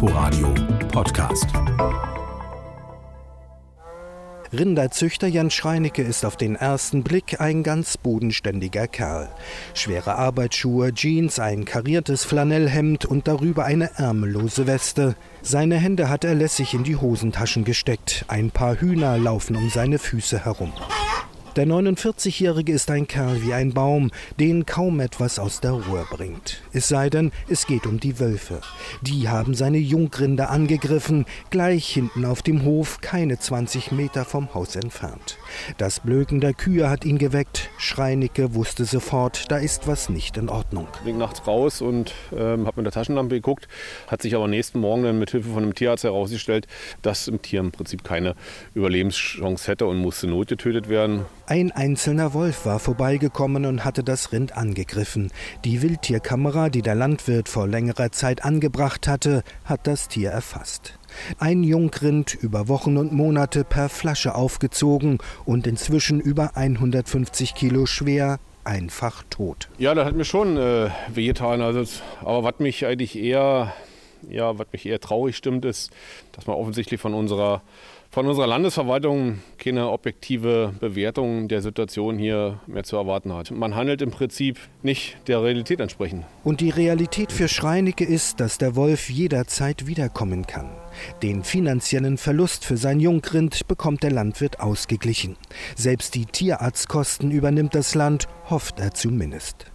Inforadio Podcast. Rinderzüchter Jan Schreinecke ist auf den ersten Blick ein ganz bodenständiger Kerl. Schwere Arbeitsschuhe, Jeans, ein kariertes Flanellhemd und darüber eine ärmellose Weste. Seine Hände hat er lässig in die Hosentaschen gesteckt. Ein paar Hühner laufen um seine Füße herum. Der 49-Jährige ist ein Kerl wie ein Baum, den kaum etwas aus der Ruhe bringt. Es sei denn, es geht um die Wölfe. Die haben seine Jungrinde angegriffen, gleich hinten auf dem Hof, keine 20 Meter vom Haus entfernt. Das Blöken der Kühe hat ihn geweckt. Schreinicke wusste sofort, da ist was nicht in Ordnung. Ich bin nachts raus und ähm, habe mit der Taschenlampe geguckt, hat sich aber nächsten Morgen dann mit Hilfe von einem Tierarzt herausgestellt, dass im Tier im Prinzip keine Überlebenschance hätte und musste notgetötet werden. Ein einzelner Wolf war vorbeigekommen und hatte das Rind angegriffen. Die Wildtierkamera, die der Landwirt vor längerer Zeit angebracht hatte, hat das Tier erfasst. Ein Jungrind über Wochen und Monate per Flasche aufgezogen und inzwischen über 150 Kilo schwer, einfach tot. Ja, das hat mir schon äh, wehgetan. Also, aber was mich eigentlich eher, ja, was mich eher traurig stimmt, ist, dass man offensichtlich von unserer von unserer Landesverwaltung keine objektive Bewertung der Situation hier mehr zu erwarten hat. Man handelt im Prinzip nicht der Realität entsprechend. Und die Realität für Schreinecke ist, dass der Wolf jederzeit wiederkommen kann. Den finanziellen Verlust für sein Jungrind bekommt der Landwirt ausgeglichen. Selbst die Tierarztkosten übernimmt das Land, hofft er zumindest.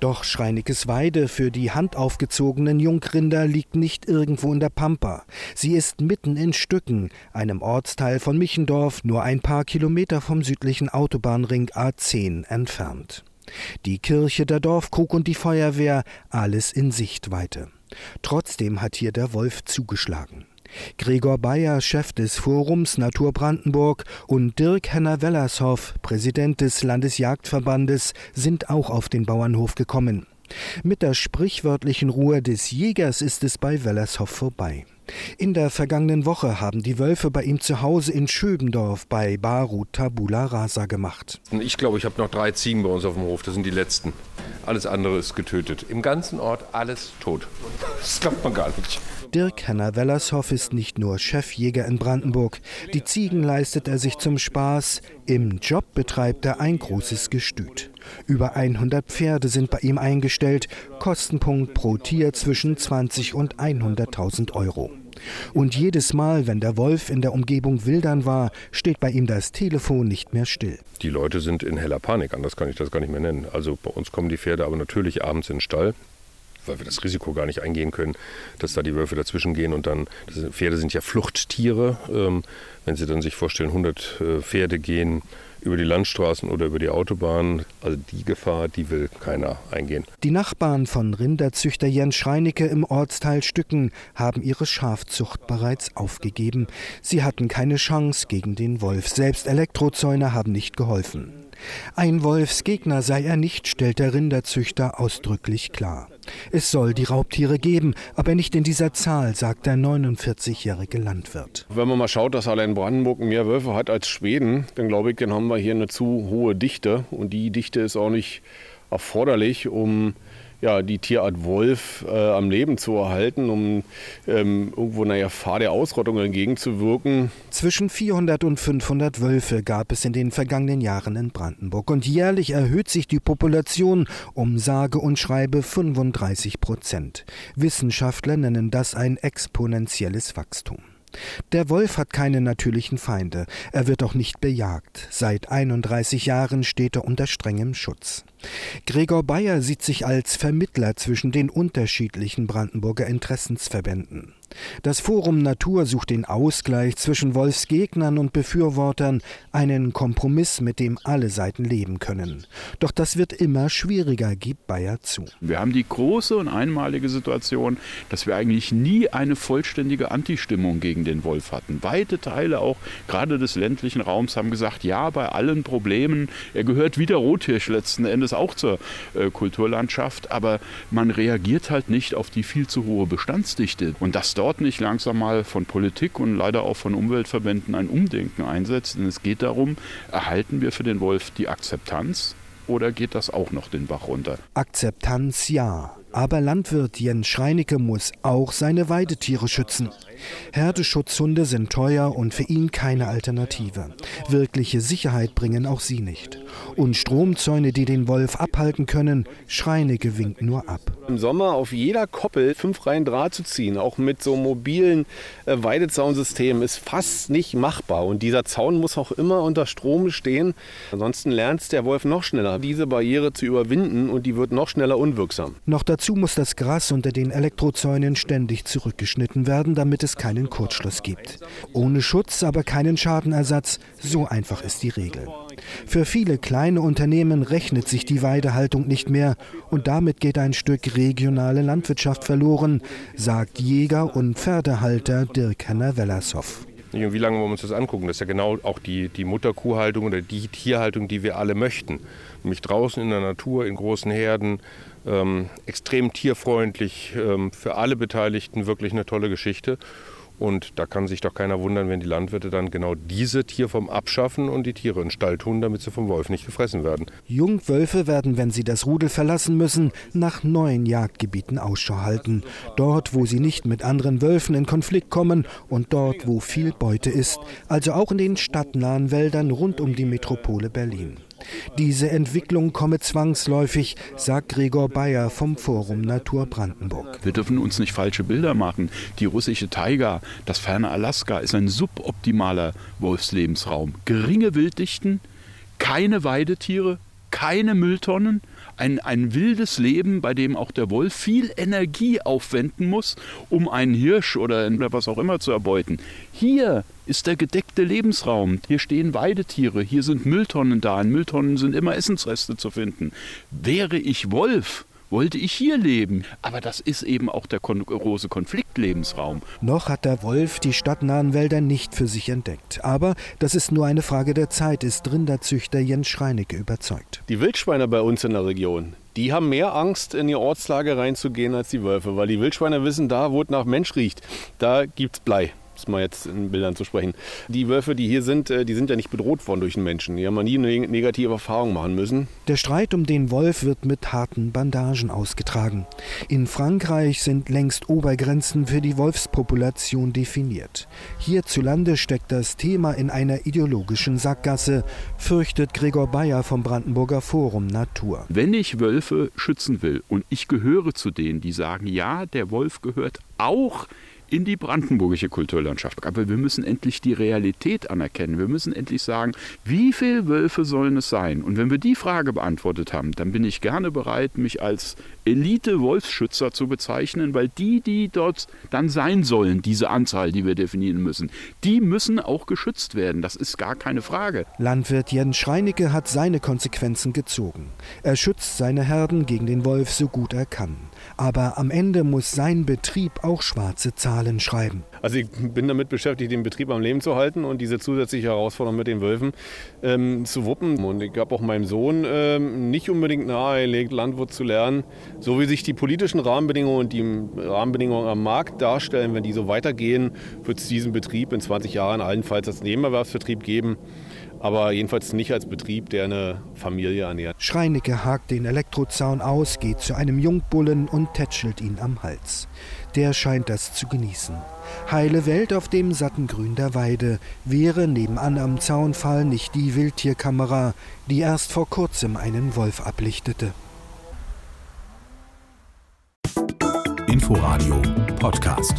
Doch Schreinickes Weide für die handaufgezogenen Jungrinder liegt nicht irgendwo in der Pampa. Sie ist mitten in Stücken, einem Ortsteil von Michendorf, nur ein paar Kilometer vom südlichen Autobahnring A10 entfernt. Die Kirche, der Dorfkrug und die Feuerwehr, alles in Sichtweite. Trotzdem hat hier der Wolf zugeschlagen. Gregor Bayer, Chef des Forums Natur Brandenburg, und Dirk Henner-Wellershoff, Präsident des Landesjagdverbandes, sind auch auf den Bauernhof gekommen. Mit der sprichwörtlichen Ruhe des Jägers ist es bei Wellershoff vorbei. In der vergangenen Woche haben die Wölfe bei ihm zu Hause in Schöbendorf bei Barut Tabula Rasa gemacht. Ich glaube, ich habe noch drei Ziegen bei uns auf dem Hof. Das sind die letzten. Alles andere ist getötet. Im ganzen Ort alles tot. Das glaubt man gar nicht. Dirk Henner-Wellershoff ist nicht nur Chefjäger in Brandenburg. Die Ziegen leistet er sich zum Spaß. Im Job betreibt er ein großes Gestüt. Über 100 Pferde sind bei ihm eingestellt. Kostenpunkt pro Tier zwischen 20 und 100.000 Euro. Und jedes Mal, wenn der Wolf in der Umgebung wildern war, steht bei ihm das Telefon nicht mehr still. Die Leute sind in heller Panik, anders kann ich das gar nicht mehr nennen. Also bei uns kommen die Pferde aber natürlich abends in den Stall weil wir das Risiko gar nicht eingehen können, dass da die Wölfe dazwischen gehen und dann, Pferde sind ja Fluchttiere, ähm, wenn Sie dann sich vorstellen, 100 äh, Pferde gehen über die Landstraßen oder über die Autobahn. Also die Gefahr, die will keiner eingehen. Die Nachbarn von Rinderzüchter Jens Schreinecke im Ortsteil Stücken haben ihre Schafzucht bereits aufgegeben. Sie hatten keine Chance gegen den Wolf. Selbst Elektrozäune haben nicht geholfen. Ein Wolfsgegner sei er nicht, stellt der Rinderzüchter ausdrücklich klar. Es soll die Raubtiere geben, aber nicht in dieser Zahl, sagt der 49-jährige Landwirt. Wenn man mal schaut, dass allein Brandenburg mehr Wölfe hat als Schweden, dann glaube ich, dann haben wir hier eine zu hohe Dichte. Und die Dichte ist auch nicht erforderlich, um ja, die Tierart Wolf äh, am Leben zu erhalten, um ähm, irgendwo einer Gefahr der Ausrottung entgegenzuwirken. Zwischen 400 und 500 Wölfe gab es in den vergangenen Jahren in Brandenburg und jährlich erhöht sich die Population um sage und schreibe 35 Prozent. Wissenschaftler nennen das ein exponentielles Wachstum. Der Wolf hat keine natürlichen Feinde, er wird auch nicht bejagt. Seit 31 Jahren steht er unter strengem Schutz. Gregor Bayer sieht sich als Vermittler zwischen den unterschiedlichen Brandenburger Interessensverbänden. Das Forum Natur sucht den Ausgleich zwischen Wolfsgegnern und Befürwortern, einen Kompromiss, mit dem alle Seiten leben können. Doch das wird immer schwieriger, gibt Bayer zu. Wir haben die große und einmalige Situation, dass wir eigentlich nie eine vollständige Antistimmung gegen den Wolf hatten. Weite Teile auch gerade des ländlichen Raums haben gesagt, ja, bei allen Problemen, er gehört wie der Rothirsch letzten Endes es auch zur äh, Kulturlandschaft, aber man reagiert halt nicht auf die viel zu hohe Bestandsdichte. Und dass dort nicht langsam mal von Politik und leider auch von Umweltverbänden ein Umdenken einsetzt. Denn es geht darum, erhalten wir für den Wolf die Akzeptanz oder geht das auch noch den Bach runter? Akzeptanz ja. Aber Landwirt Jens Schreinecke muss auch seine Weidetiere schützen. Herdeschutzhunde sind teuer und für ihn keine Alternative. Wirkliche Sicherheit bringen auch sie nicht. Und Stromzäune, die den Wolf abhalten können, Schreinecke winkt nur ab. Im Sommer auf jeder Koppel fünf Reihen Draht zu ziehen, auch mit so mobilen äh, Weidezaunsystem ist fast nicht machbar. Und dieser Zaun muss auch immer unter Strom stehen. Ansonsten lernt der Wolf noch schneller, diese Barriere zu überwinden und die wird noch schneller unwirksam. Noch dazu muss das Gras unter den Elektrozäunen ständig zurückgeschnitten werden, damit es keinen Kurzschluss gibt. Ohne Schutz, aber keinen Schadenersatz, so einfach ist die Regel. Für viele kleine Unternehmen rechnet sich die Weidehaltung nicht mehr und damit geht ein Stück regionale Landwirtschaft verloren, sagt Jäger und Pferdehalter Dirk Henner-Wellershoff. Wie lange wollen wir uns das angucken? Das ist ja genau auch die, die Mutterkuhhaltung oder die Tierhaltung, die wir alle möchten. Nämlich draußen in der Natur, in großen Herden, ähm, extrem tierfreundlich, ähm, für alle Beteiligten wirklich eine tolle Geschichte. Und da kann sich doch keiner wundern, wenn die Landwirte dann genau diese Tierform abschaffen und die Tiere in Stall tun, damit sie vom Wolf nicht gefressen werden. Jungwölfe werden, wenn sie das Rudel verlassen müssen, nach neuen Jagdgebieten Ausschau halten. Dort, wo sie nicht mit anderen Wölfen in Konflikt kommen und dort, wo viel Beute ist. Also auch in den stadtnahen Wäldern rund um die Metropole Berlin. Diese Entwicklung komme zwangsläufig, sagt Gregor Bayer vom Forum Natur Brandenburg. Wir dürfen uns nicht falsche Bilder machen. Die russische Taiga, das ferne Alaska ist ein suboptimaler Wolfslebensraum. Geringe Wilddichten, keine Weidetiere, keine Mülltonnen, ein, ein wildes Leben, bei dem auch der Wolf viel Energie aufwenden muss, um einen Hirsch oder was auch immer zu erbeuten. Hier ist der gedeckte Lebensraum. Hier stehen Weidetiere, hier sind Mülltonnen da. In Mülltonnen sind immer Essensreste zu finden. Wäre ich Wolf, wollte ich hier leben. Aber das ist eben auch der große Konfliktlebensraum. Noch hat der Wolf die stadtnahen Wälder nicht für sich entdeckt. Aber das ist nur eine Frage der Zeit, ist Rinderzüchter Jens Schreinecke überzeugt. Die Wildschweine bei uns in der Region, die haben mehr Angst, in die Ortslage reinzugehen als die Wölfe, weil die Wildschweine wissen, da wo es nach Mensch riecht, da gibt es Blei es mal jetzt in Bildern zu sprechen. Die Wölfe, die hier sind, äh, die sind ja nicht bedroht worden durch den Menschen. Die haben nie eine negative Erfahrung machen müssen. Der Streit um den Wolf wird mit harten Bandagen ausgetragen. In Frankreich sind längst Obergrenzen für die Wolfspopulation definiert. Hierzulande steckt das Thema in einer ideologischen Sackgasse, fürchtet Gregor Bayer vom Brandenburger Forum Natur. Wenn ich Wölfe schützen will und ich gehöre zu denen, die sagen, ja, der Wolf gehört auch in die brandenburgische Kulturlandschaft. Aber wir müssen endlich die Realität anerkennen. Wir müssen endlich sagen, wie viele Wölfe sollen es sein? Und wenn wir die Frage beantwortet haben, dann bin ich gerne bereit, mich als Elite-Wolfsschützer zu bezeichnen, weil die, die dort dann sein sollen, diese Anzahl, die wir definieren müssen, die müssen auch geschützt werden. Das ist gar keine Frage. Landwirt Jens Schreinecke hat seine Konsequenzen gezogen. Er schützt seine Herden gegen den Wolf so gut er kann. Aber am Ende muss sein Betrieb auch schwarze Zahlen schreiben. Also ich bin damit beschäftigt, den Betrieb am Leben zu halten und diese zusätzliche Herausforderung mit den Wölfen ähm, zu wuppen. Und ich habe auch meinem Sohn ähm, nicht unbedingt nahegelegt, Landwirt zu lernen. So wie sich die politischen Rahmenbedingungen und die Rahmenbedingungen am Markt darstellen, wenn die so weitergehen, wird es diesen Betrieb in 20 Jahren allenfalls als Nebenerwerbsbetrieb geben aber jedenfalls nicht als Betrieb, der eine Familie ernährt. Schreinecke hakt den Elektrozaun aus, geht zu einem Jungbullen und tätschelt ihn am Hals. Der scheint das zu genießen. Heile Welt auf dem satten Grün der Weide wäre nebenan am Zaunfall nicht die Wildtierkamera, die erst vor kurzem einen Wolf ablichtete. Inforadio Podcast.